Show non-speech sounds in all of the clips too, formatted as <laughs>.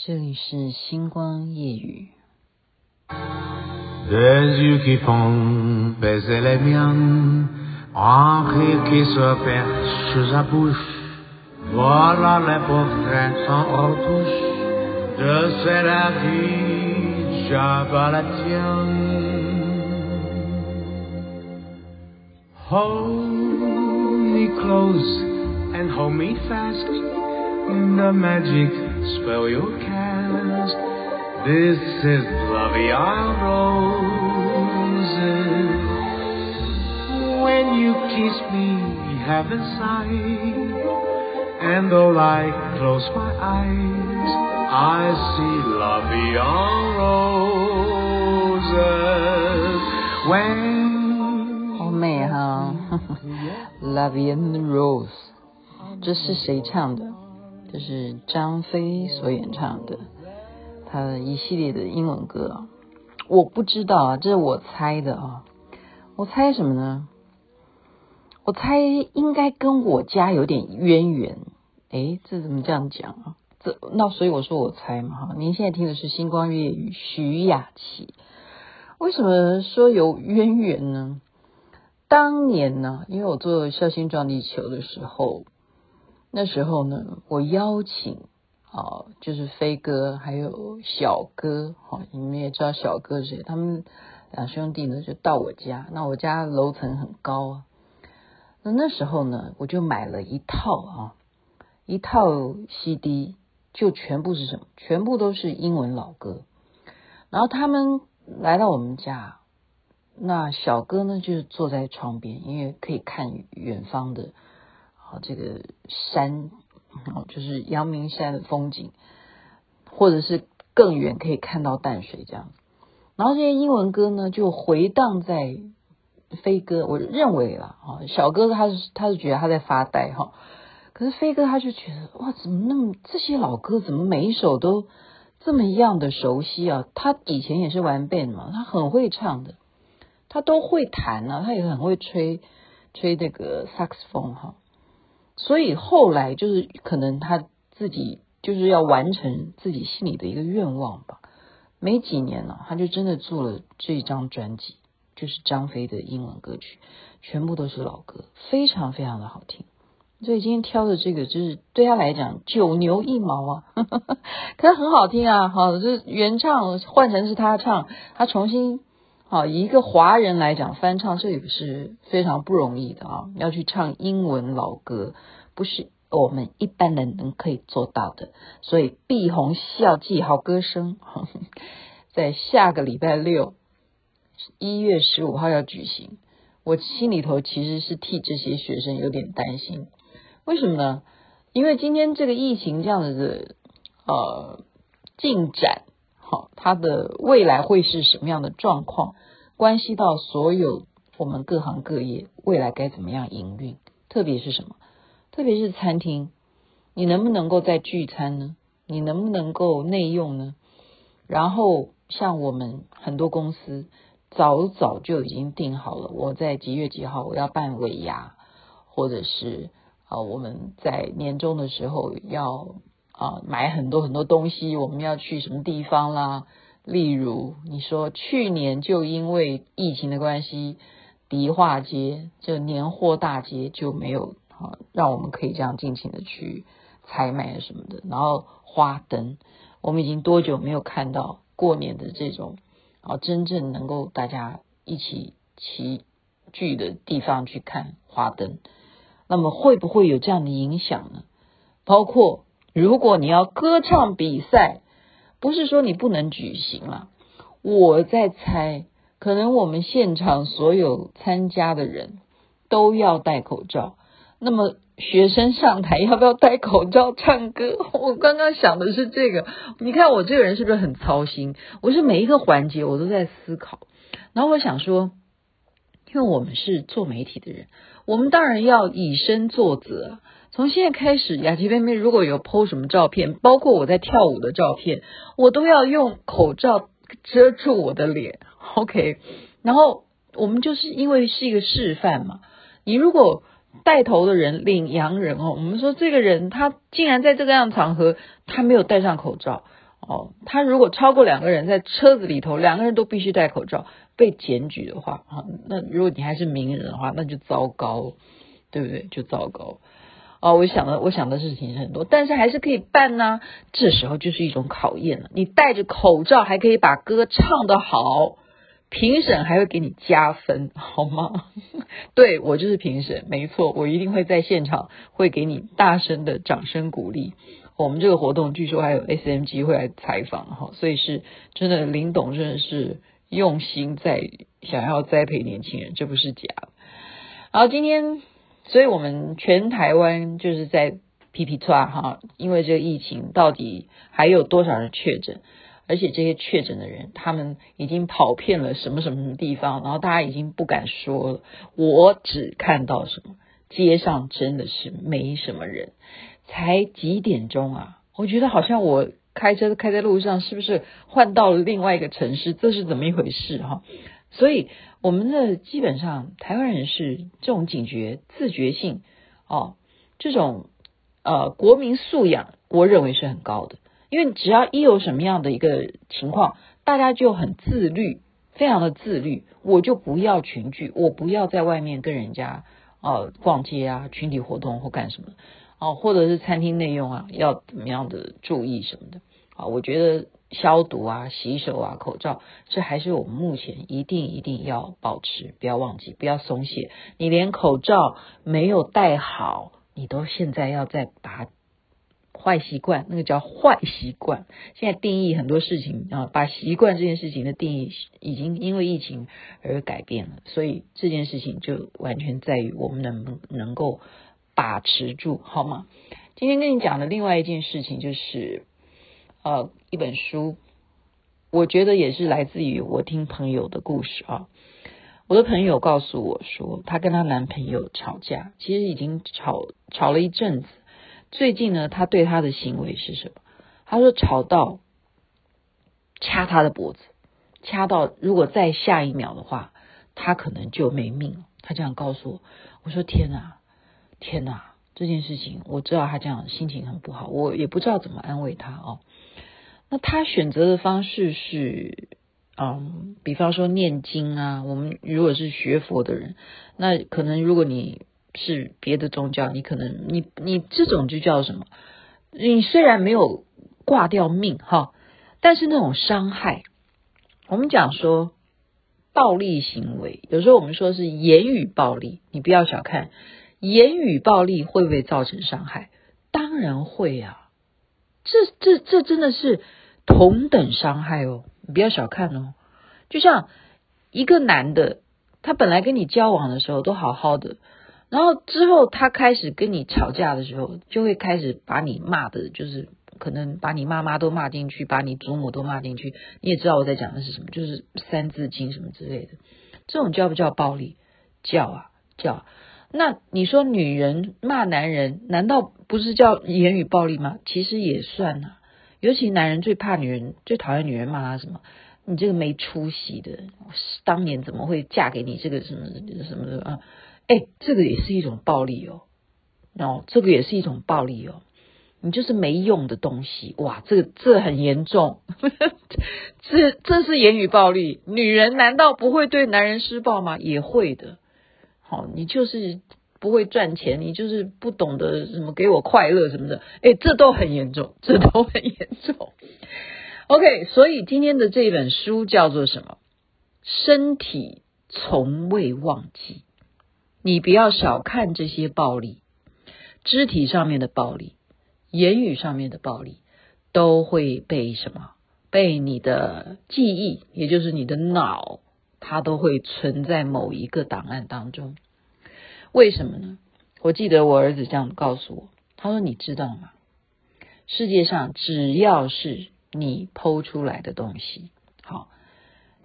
这里是星光夜 语。好美哈，La Vie <laughs> en Rose，这是谁唱的？ 这是张飞所演唱的，他的一系列的英文歌，我不知道啊，这是我猜的啊，我猜什么呢？我猜应该跟我家有点渊源，诶，这怎么这样讲啊？这那所以我说我猜嘛哈。您现在听的是星光夜语，徐雅琪。为什么说有渊源呢？当年呢，因为我做《孝心撞地球》的时候。那时候呢，我邀请啊，就是飞哥还有小哥，哈，你们也知道小哥是谁？他们两兄弟呢，就到我家。那我家楼层很高啊。那那时候呢，我就买了一套啊，一套 CD，就全部是什么？全部都是英文老歌。然后他们来到我们家，那小哥呢，就是坐在窗边，因为可以看远方的。这个山，就是阳明山的风景，或者是更远可以看到淡水这样。然后这些英文歌呢，就回荡在飞哥，我认为啦，啊，小哥他是他是觉得他在发呆哈，可是飞哥他就觉得哇，怎么那么这些老歌怎么每一首都这么样的熟悉啊？他以前也是玩 band 嘛，他很会唱的，他都会弹啊，他也很会吹吹那个萨克斯风哈。所以后来就是可能他自己就是要完成自己心里的一个愿望吧。没几年了，他就真的做了这张专辑，就是张飞的英文歌曲，全部都是老歌，非常非常的好听。所以今天挑的这个，就是对他来讲九牛一毛啊，<laughs> 可是很好听啊。好，就是原唱换成是他唱，他重新。好，以一个华人来讲，翻唱这也是非常不容易的啊！要去唱英文老歌，不是我们一般人能可以做到的。所以，碧红校记好歌声呵呵在下个礼拜六，一月十五号要举行。我心里头其实是替这些学生有点担心，为什么呢？因为今天这个疫情这样子的呃进展。它的未来会是什么样的状况？关系到所有我们各行各业未来该怎么样营运？特别是什么？特别是餐厅，你能不能够在聚餐呢？你能不能够内用呢？然后像我们很多公司早早就已经定好了，我在几月几号我要办尾牙，或者是啊我们在年终的时候要。啊，买很多很多东西，我们要去什么地方啦？例如，你说去年就因为疫情的关系，迪化街这年货大街就没有啊，让我们可以这样尽情的去采买什么的。然后花灯，我们已经多久没有看到过年的这种啊，真正能够大家一起齐聚的地方去看花灯？那么会不会有这样的影响呢？包括。如果你要歌唱比赛，不是说你不能举行了。我在猜，可能我们现场所有参加的人都要戴口罩。那么学生上台要不要戴口罩唱歌？<laughs> 我刚刚想的是这个。你看我这个人是不是很操心？我是每一个环节我都在思考。然后我想说，因为我们是做媒体的人，我们当然要以身作则。从现在开始，雅琪妹妹如果有 po 什么照片，包括我在跳舞的照片，我都要用口罩遮住我的脸，OK？然后我们就是因为是一个示范嘛，你如果带头的人领洋人哦，我们说这个人他竟然在这个样场合他没有戴上口罩哦，他如果超过两个人在车子里头，两个人都必须戴口罩，被检举的话，啊，那如果你还是名人的话，那就糟糕，对不对？就糟糕。哦，我想的，我想的事情很多，但是还是可以办呢、这时候就是一种考验了。你戴着口罩还可以把歌唱得好，评审还会给你加分，好吗？<laughs> 对，我就是评审，没错，我一定会在现场会给你大声的掌声鼓励。我们这个活动据说还有 SMG 会来采访哈，所以是真的，林董真的是用心在想要栽培年轻人，这不是假的。好，今天。所以我们全台湾就是在皮皮剉哈，因为这个疫情到底还有多少人确诊，而且这些确诊的人，他们已经跑遍了什么什么什么地方，然后大家已经不敢说了。我只看到什么，街上真的是没什么人，才几点钟啊？我觉得好像我开车开在路上，是不是换到了另外一个城市？这是怎么一回事哈？所以。我们的基本上台湾人是这种警觉、自觉性哦，这种呃国民素养，我认为是很高的。因为只要一有什么样的一个情况，大家就很自律，非常的自律。我就不要群聚，我不要在外面跟人家呃逛街啊、群体活动或干什么哦，或者是餐厅内用啊，要怎么样的注意什么的啊？我觉得。消毒啊，洗手啊，口罩，这还是我们目前一定一定要保持，不要忘记，不要松懈。你连口罩没有戴好，你都现在要再把坏习惯，那个叫坏习惯。现在定义很多事情啊，把习惯这件事情的定义已经因为疫情而改变了，所以这件事情就完全在于我们能不能够把持住，好吗？今天跟你讲的另外一件事情就是。呃，一本书，我觉得也是来自于我听朋友的故事啊。我的朋友告诉我说，她跟她男朋友吵架，其实已经吵吵了一阵子。最近呢，她对他的行为是什么？她说吵到掐他的脖子，掐到如果再下一秒的话，他可能就没命了。她这样告诉我，我说天哪，天哪，这件事情我知道他这样心情很不好，我也不知道怎么安慰他哦。那他选择的方式是，嗯，比方说念经啊。我们如果是学佛的人，那可能如果你是别的宗教，你可能你你这种就叫什么？你虽然没有挂掉命哈，但是那种伤害，我们讲说暴力行为，有时候我们说是言语暴力，你不要小看言语暴力会不会造成伤害？当然会啊，这这这真的是。同等伤害哦，你不要小看哦。就像一个男的，他本来跟你交往的时候都好好的，然后之后他开始跟你吵架的时候，就会开始把你骂的，就是可能把你妈妈都骂进去，把你祖母都骂进去。你也知道我在讲的是什么，就是三字经什么之类的。这种叫不叫暴力？叫啊叫。那你说女人骂男人，难道不是叫言语暴力吗？其实也算啊。尤其男人最怕女人，最讨厌女人骂他什么？你这个没出息的，当年怎么会嫁给你这个什么什么的啊？哎，这个也是一种暴力哦，哦，这个也是一种暴力哦。你就是没用的东西，哇，这个这很严重，<laughs> 这这是言语暴力。女人难道不会对男人施暴吗？也会的。好，你就是。不会赚钱，你就是不懂得什么给我快乐什么的，诶，这都很严重，这都很严重。OK，所以今天的这本书叫做什么？身体从未忘记。你不要小看这些暴力，肢体上面的暴力，言语上面的暴力，都会被什么？被你的记忆，也就是你的脑，它都会存在某一个档案当中。为什么呢？我记得我儿子这样告诉我，他说：“你知道吗？世界上只要是你 PO 出来的东西，好，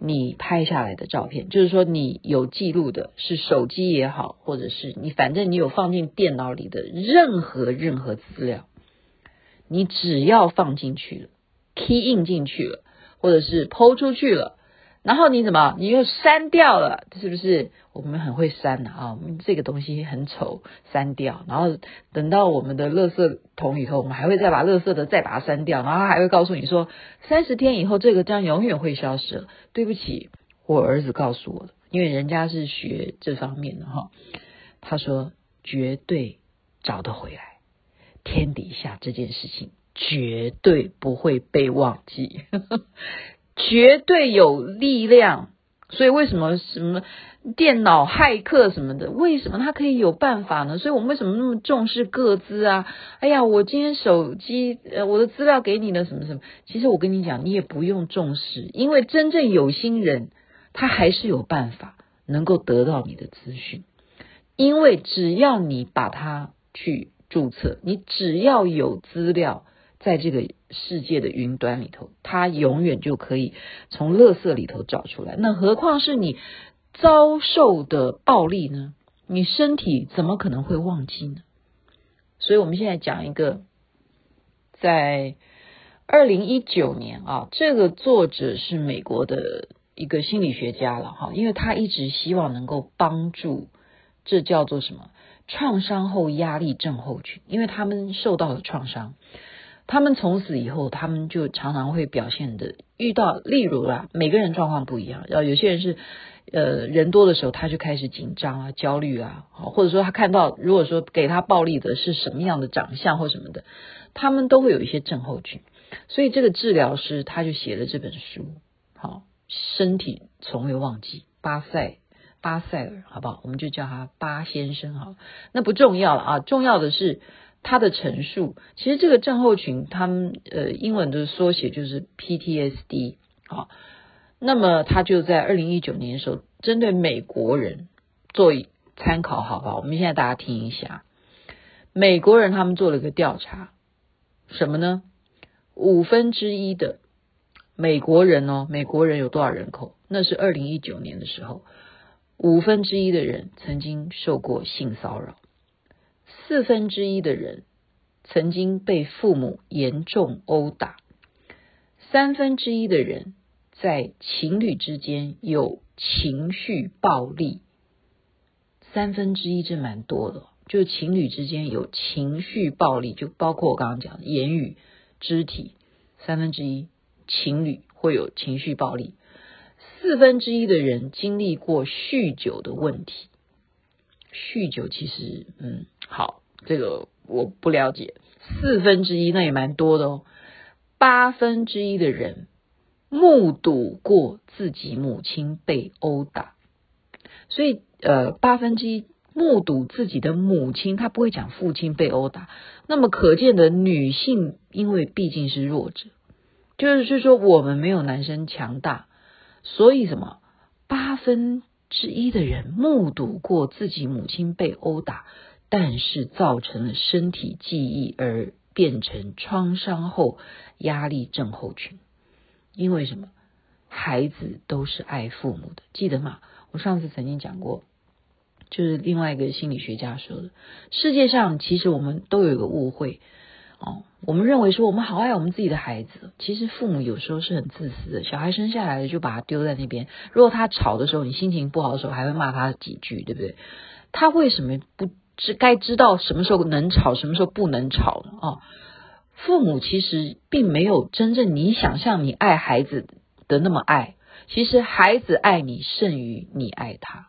你拍下来的照片，就是说你有记录的，是手机也好，或者是你反正你有放进电脑里的任何任何资料，你只要放进去了，key in 进去了，或者是 PO 出去了，然后你怎么你又删掉了，是不是？我们很会删的啊，我们这个东西很丑，删掉。然后等到我们的垃圾桶里头，我们还会再把垃圾的再把它删掉，然后还会告诉你说，三十天以后这个将永远会消失。对不起，我儿子告诉我的，因为人家是学这方面的哈，他说绝对找得回来，天底下这件事情绝对不会被忘记。绝对有力量，所以为什么什么电脑骇客什么的，为什么他可以有办法呢？所以我们为什么那么重视个资啊？哎呀，我今天手机呃，我的资料给你了，什么什么？其实我跟你讲，你也不用重视，因为真正有心人，他还是有办法能够得到你的资讯，因为只要你把它去注册，你只要有资料。在这个世界的云端里头，他永远就可以从垃圾里头找出来。那何况是你遭受的暴力呢？你身体怎么可能会忘记呢？所以，我们现在讲一个，在二零一九年啊，这个作者是美国的一个心理学家了哈，因为他一直希望能够帮助，这叫做什么？创伤后压力症候群，因为他们受到了创伤。他们从此以后，他们就常常会表现的遇到，例如啦，每个人状况不一样。然后有些人是，呃，人多的时候他就开始紧张啊、焦虑啊，或者说他看到如果说给他暴力的是什么样的长相或什么的，他们都会有一些症候群。所以这个治疗师他就写了这本书，好，身体从未忘记，巴塞巴塞尔，好不好？我们就叫他巴先生，好，那不重要了啊，重要的是。他的陈述，其实这个症候群，他们呃英文的缩写就是 PTSD，啊，那么他就在二零一九年的时候，针对美国人做参考，好不好？我们现在大家听一下，美国人他们做了个调查，什么呢？五分之一的美国人哦，美国人有多少人口？那是二零一九年的时候，五分之一的人曾经受过性骚扰。四分之一的人曾经被父母严重殴打，三分之一的人在情侣之间有情绪暴力，三分之一这蛮多的，就情侣之间有情绪暴力，就包括我刚刚讲的言语、肢体，三分之一情侣会有情绪暴力，四分之一的人经历过酗酒的问题。酗酒其实，嗯，好，这个我不了解。四分之一那也蛮多的哦。八分之一的人目睹过自己母亲被殴打，所以呃，八分之一目睹自己的母亲，他不会讲父亲被殴打。那么可见的女性，因为毕竟是弱者，就是说我们没有男生强大，所以什么八分。之一的人目睹过自己母亲被殴打，但是造成了身体记忆而变成创伤后压力症候群。因为什么？孩子都是爱父母的，记得吗？我上次曾经讲过，就是另外一个心理学家说的，世界上其实我们都有一个误会。哦，我们认为说我们好爱我们自己的孩子，其实父母有时候是很自私的。小孩生下来了就把他丢在那边，如果他吵的时候，你心情不好的时候，还会骂他几句，对不对？他为什么不知该知道什么时候能吵，什么时候不能吵呢？哦，父母其实并没有真正你想象你爱孩子的那么爱，其实孩子爱你胜于你爱他，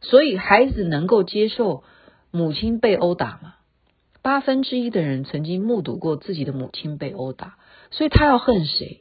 所以孩子能够接受母亲被殴打吗？八分之一的人曾经目睹过自己的母亲被殴打，所以他要恨谁？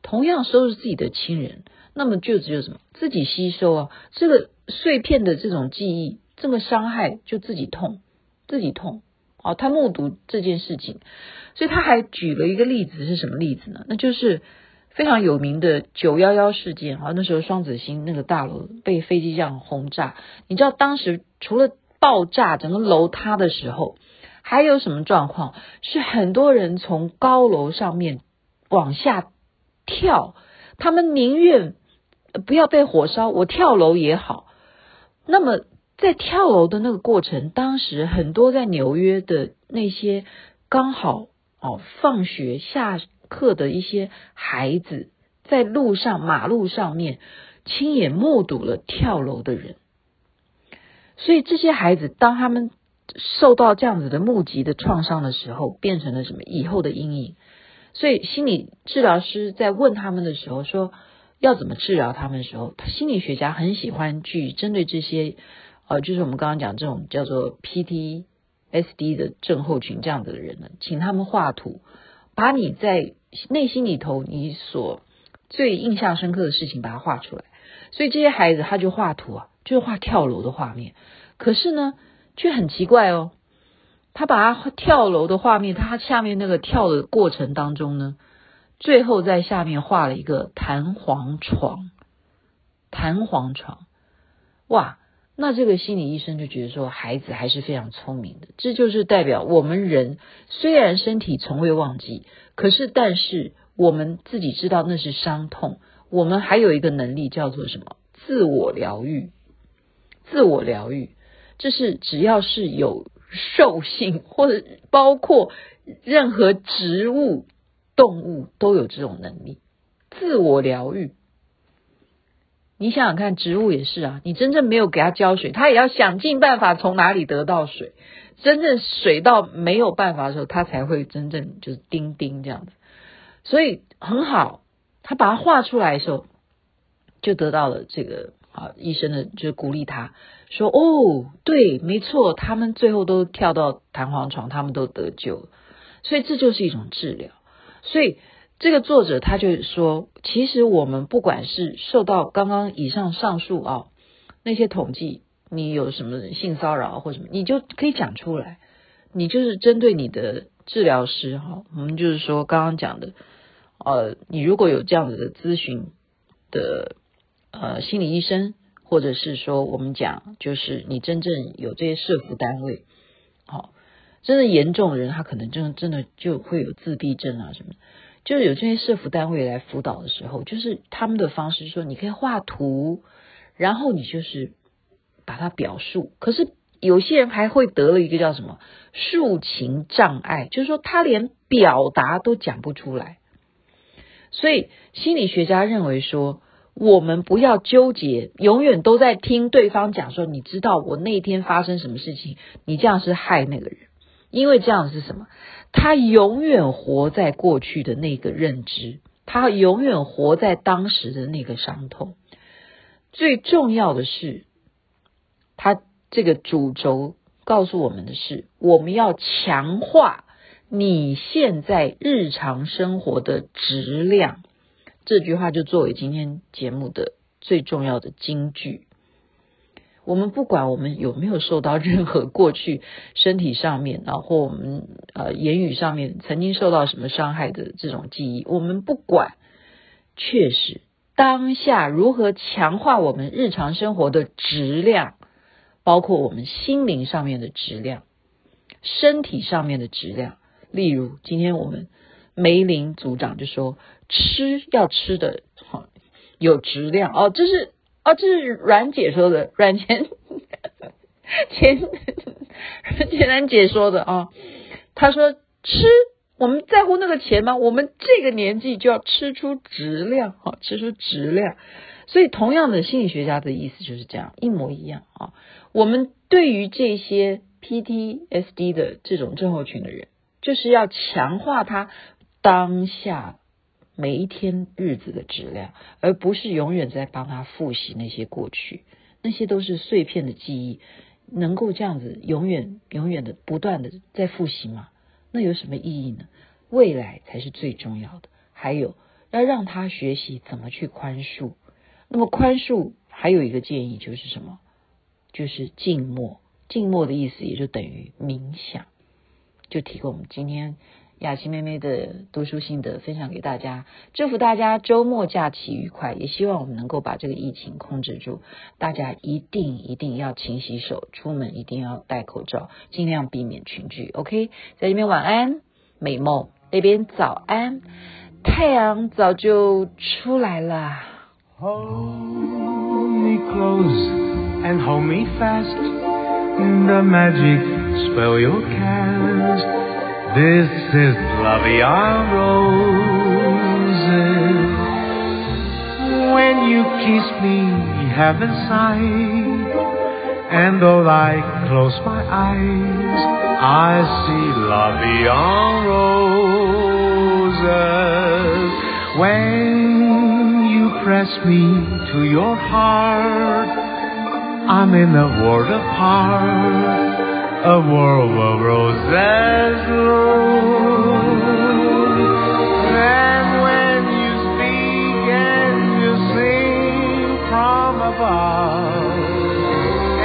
同样收拾自己的亲人，那么就只有什么？自己吸收啊，这个碎片的这种记忆，这么伤害就自己痛，自己痛。哦，他目睹这件事情，所以他还举了一个例子，是什么例子呢？那就是非常有名的九幺幺事件啊，那时候双子星那个大楼被飞机这样轰炸，你知道当时除了爆炸，整个楼塌的时候。还有什么状况？是很多人从高楼上面往下跳，他们宁愿不要被火烧，我跳楼也好。那么在跳楼的那个过程，当时很多在纽约的那些刚好哦放学下课的一些孩子，在路上马路上面亲眼目睹了跳楼的人。所以这些孩子，当他们受到这样子的目击的创伤的时候，变成了什么？以后的阴影。所以心理治疗师在问他们的时候，说要怎么治疗他们的时候，心理学家很喜欢去针对这些，呃，就是我们刚刚讲这种叫做 PTSD 的症候群这样子的人呢，请他们画图，把你在内心里头你所最印象深刻的事情把它画出来。所以这些孩子他就画图啊，就是画跳楼的画面。可是呢，却很奇怪哦。他把他跳楼的画面，他下面那个跳的过程当中呢，最后在下面画了一个弹簧床，弹簧床，哇！那这个心理医生就觉得说，孩子还是非常聪明的，这就是代表我们人虽然身体从未忘记，可是但是我们自己知道那是伤痛，我们还有一个能力叫做什么？自我疗愈，自我疗愈，这是只要是有。兽性 <laughs> 或者包括任何植物、动物都有这种能力，自我疗愈。你想想看，植物也是啊，你真正没有给它浇水，它也要想尽办法从哪里得到水。真正水到没有办法的时候，它才会真正就是叮叮这样子。所以很好，他把它画出来的时候，就得到了这个啊医生的就是鼓励他。说哦，对，没错，他们最后都跳到弹簧床，他们都得救，所以这就是一种治疗。所以这个作者他就说，其实我们不管是受到刚刚以上上述啊那些统计，你有什么性骚扰或什么，你就可以讲出来，你就是针对你的治疗师哈，我们就是说刚刚讲的，呃，你如果有这样子的咨询的呃心理医生。或者是说，我们讲，就是你真正有这些社服单位，好，真的严重的人，他可能真的真的就会有自闭症啊什么的，就是有这些社服单位来辅导的时候，就是他们的方式说，你可以画图，然后你就是把它表述。可是有些人还会得了一个叫什么抒情障碍，就是说他连表达都讲不出来。所以心理学家认为说。我们不要纠结，永远都在听对方讲说，你知道我那天发生什么事情？你这样是害那个人，因为这样是什么？他永远活在过去的那个认知，他永远活在当时的那个伤痛。最重要的是，他这个主轴告诉我们的是，我们要强化你现在日常生活的质量。这句话就作为今天节目的最重要的金句。我们不管我们有没有受到任何过去身体上面，然后我们呃言语上面曾经受到什么伤害的这种记忆，我们不管，确实当下如何强化我们日常生活的质量，包括我们心灵上面的质量、身体上面的质量。例如，今天我们梅林组长就说。吃要吃的好有质量哦，这是哦，这是阮姐说的，阮钱钱钱兰姐说的啊。她说吃我们在乎那个钱吗？我们这个年纪就要吃出质量啊，吃出质量。所以同样的心理学家的意思就是这样，一模一样啊。我们对于这些 PTSD 的这种症候群的人，就是要强化他当下。每一天日子的质量，而不是永远在帮他复习那些过去，那些都是碎片的记忆，能够这样子永远、永远的不断的在复习吗？那有什么意义呢？未来才是最重要的。还有要让他学习怎么去宽恕。那么宽恕还有一个建议就是什么？就是静默。静默的意思也就等于冥想，就提供我们今天。雅琪妹妹的读书心得分享给大家，祝福大家周末假期愉快，也希望我们能够把这个疫情控制住。大家一定一定要勤洗手，出门一定要戴口罩，尽量避免群聚。OK，在这边晚安，美梦，那边早安，太阳早就出来了。Hold me close and hold me fast, the magic spell you cast. This is La Vie Roses. When you kiss me heaven inside. And though I close my eyes, I see vie en roses. When you press me to your heart, I'm in a world apart, a world of roses bloom. And when you speak and you sing from above,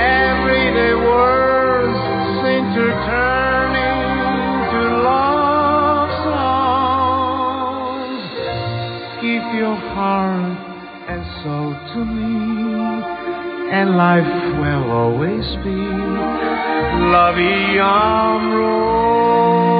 everyday words seem to turn into love songs. Give your heart and soul to me, and life will always be Love Armroad.